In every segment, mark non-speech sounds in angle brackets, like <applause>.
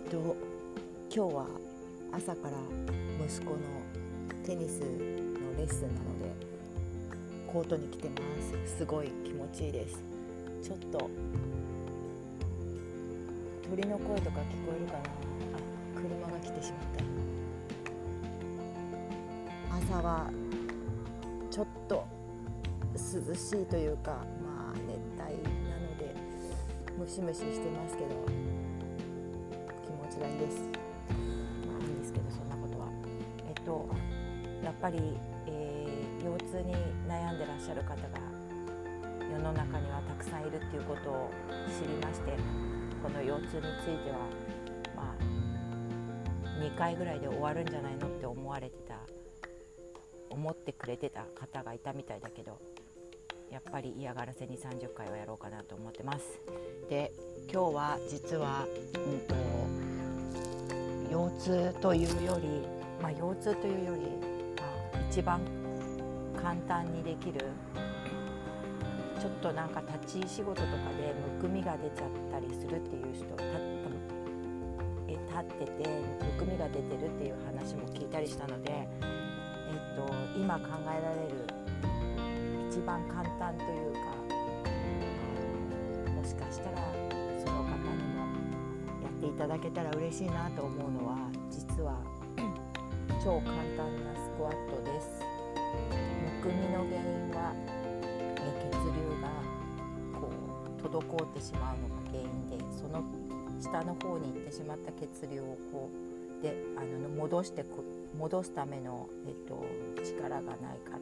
っ、と今日は朝から息子のテニスのレッスンなのでコートに来てます。すごい気持ちいいです。ちょっと鳥の声とか聞こえるかな？あ車が来てしまった。朝はちょっと涼しいというかまあ熱帯なのでムシムシしてますけど。気持ちがいいです。まあいいんですけどそんなことは。えっとやっぱり、えー、腰痛に悩んでらっしゃる方が世の中にはたくさんいるっていうことを知りましてこの腰痛についてはまあ2回ぐらいで終わるんじゃないのって思われてた思ってくれてた方がいたみたいだけどやっぱり嫌がらせに30回はやろうかなと思ってます。で今日は実は、うん、腰痛というより、まあ、腰痛というより、まあ、一番簡単にできるちょっとなんか立ち仕事とかでむくみが出ちゃったりするっていう人立え立っててむくみが出てるっていう話も聞いたりしたので、えっと、今考えられる一番簡単というかっていただけたら嬉しいなと思うのは実は <clears throat> 超簡単なスクワットです。むくみの原因は血流がこう滞ってしまうのが原因でその下の方に行ってしまった血流をこうであの戻して戻すための、えっと、力がないから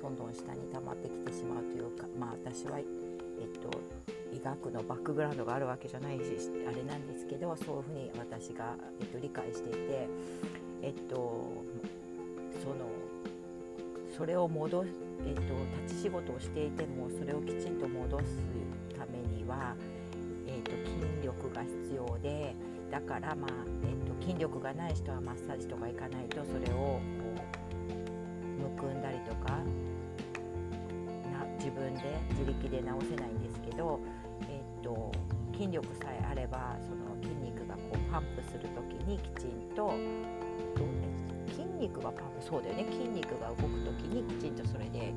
どんどん下に溜まってきてしまうというかまあ私は、えっと、医学のバックグラウンドがあるわけじゃないしあれなんですけどそういうふうに私が、えっと、理解していてえっとそのそれを戻すえっと、立ち仕事をしていてもそれをきちんと戻すためには、えーと、筋力が必要でだから、まあえーと、筋力がない人はマッサージとか行かないとそれをこうむくんだりとか自分で自力で治せないんですけど、と、筋力さえあればその筋肉がこうパンプする時にきちんと筋肉がパンプそうだよね。筋肉が動く時にきちんとそれで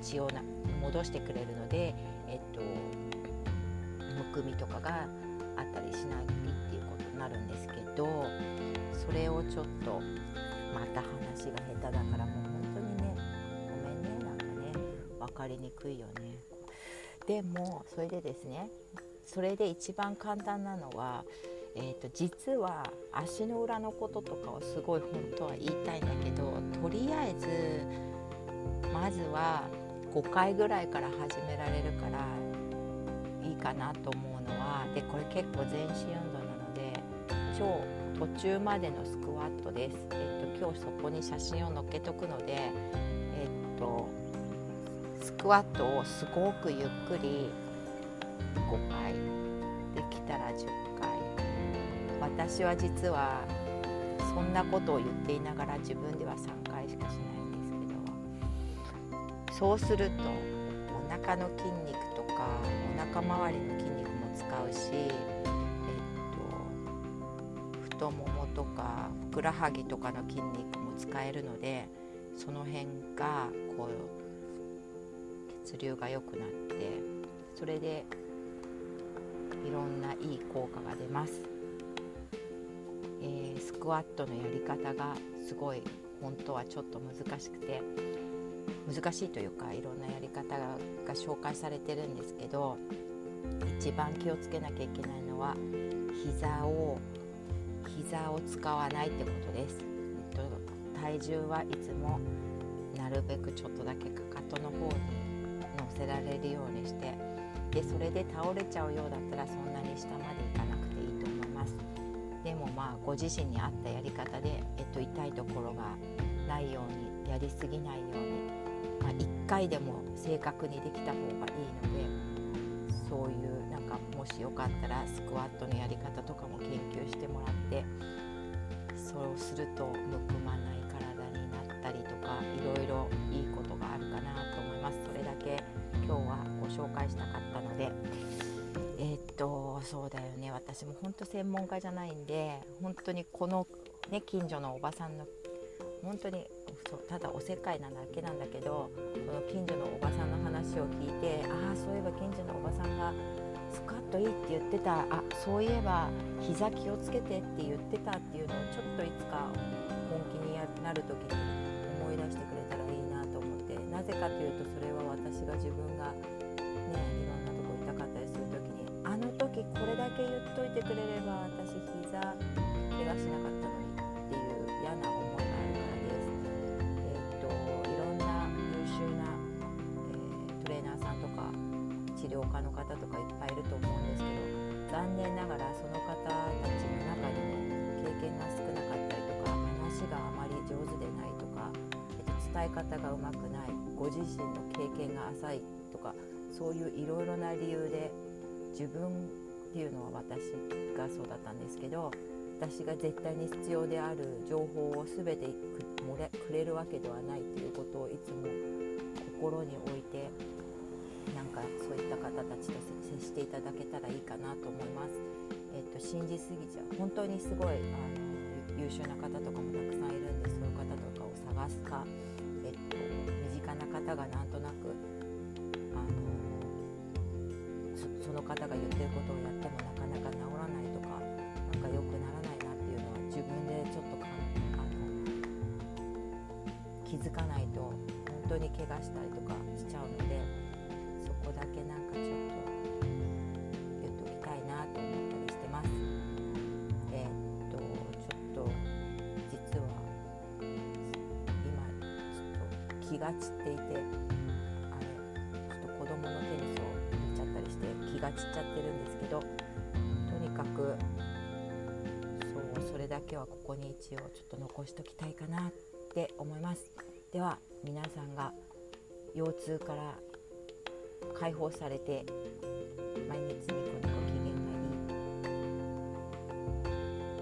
血をな戻してくれるので、えっと、むくみとかがあったりしないっていうことになるんですけどそれをちょっとまた話が下手だからもう本当にねごめんね。なんかね分かりにくいよね。でもそれでですねそれで一番簡単なのは、えーと、実は足の裏のこととかをすごい本当は言いたいんだけどとりあえずまずは5回ぐらいから始められるからいいかなと思うのはでこれ結構全身運動なので超途中までのスクワットです、えっと、今日そこに写真を載っけとくので、クワットをすごくゆっくり5回できたら10回。私は実はそんなことを言っていながら自分では3回しかしないんですけどそうするとお腹の筋肉とかお腹周りの筋肉も使うし、えっと、太ももとかふくらはぎとかの筋肉も使えるのでその辺がこう血流が良くなってそれでいろんないい効果が出ます、えー、スクワットのやり方がすごい本当はちょっと難しくて難しいというかいろんなやり方が紹介されてるんですけど一番気をつけなきゃいけないのは膝を膝を使わないってことです、えっと、体重はいつもなるべくちょっとだけかかとの方にせられるようにしてでそれで倒れちゃうようだったらそんなに下までいかなくていいと思います。でもまあご自身に合ったやり方で、えっと、痛いところがないようにやりすぎないようにまあ、1回でも正確にできた方がいいのでそういうなんかもしよかったらスクワットのやり方とかも研究してもらってそうするとむくまない体になったりとかいろいろ紹介したかったので。えー、っとそうだよね。私も本当専門家じゃないんで本当にこの、ね、近所のおばさんの本当にそうただおせっかいなだけなんだけどこの近所のおばさんの話を聞いてああそういえば近所のおばさんがスカッといいって言ってた。あそういえば膝気をつけてって言ってたっていうのをちょっといつか本気になる時に思い出してくれたらいいなと思って。なぜかというとそれは私が自分がねいろんなとこ痛かったりする時にあの時これだけ言っといてくれれば私膝怪我しなかったのにっていう嫌な思いがあるからです。えー、っといろんな優秀な、えー、トレーナーさんとか治療家の方とかいっぱいいると思うんですけど残念ながらその方たちの中にも経験が少なかったりとか話があまり上手でないとか、えっと、伝え方がうまくないご自身の経験が浅いとかそういういろいろな理由で自分っていうのは私がそうだったんですけど私が絶対に必要である情報を全てくれるわけではないということをいつも心に置いてなんかそういった方たちと接していただけたらいいかなと思います。えっと、信じすぎちゃう本当にすごいあの優秀な方とかもたくさんいるんでそういう方とかを探すか、えっと、身近な方がなんとなくあのその方が言ってることをやってもなかなか治らないとかなんか良くならないなっていうのは自分でちょっとかあの気づかないと本当に怪我したりとかしちゃうのでそこだけなんかちょっと言っときたいなと思ったりしてます。えー、っとちょっと実は今ちょっと気が散っていてが散っちゃってるんですけどとにかくそうそれだけはここに一応ちょっと残しときたいかなって思います。では皆さんが腰痛から解放されて毎日ニコニコ機嫌がい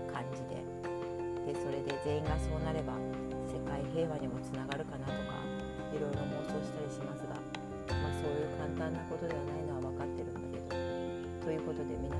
い感じででそれで全員がそうなれば世界平和にもつながるかなとかいろいろ妄想したりしますが、いうことで皆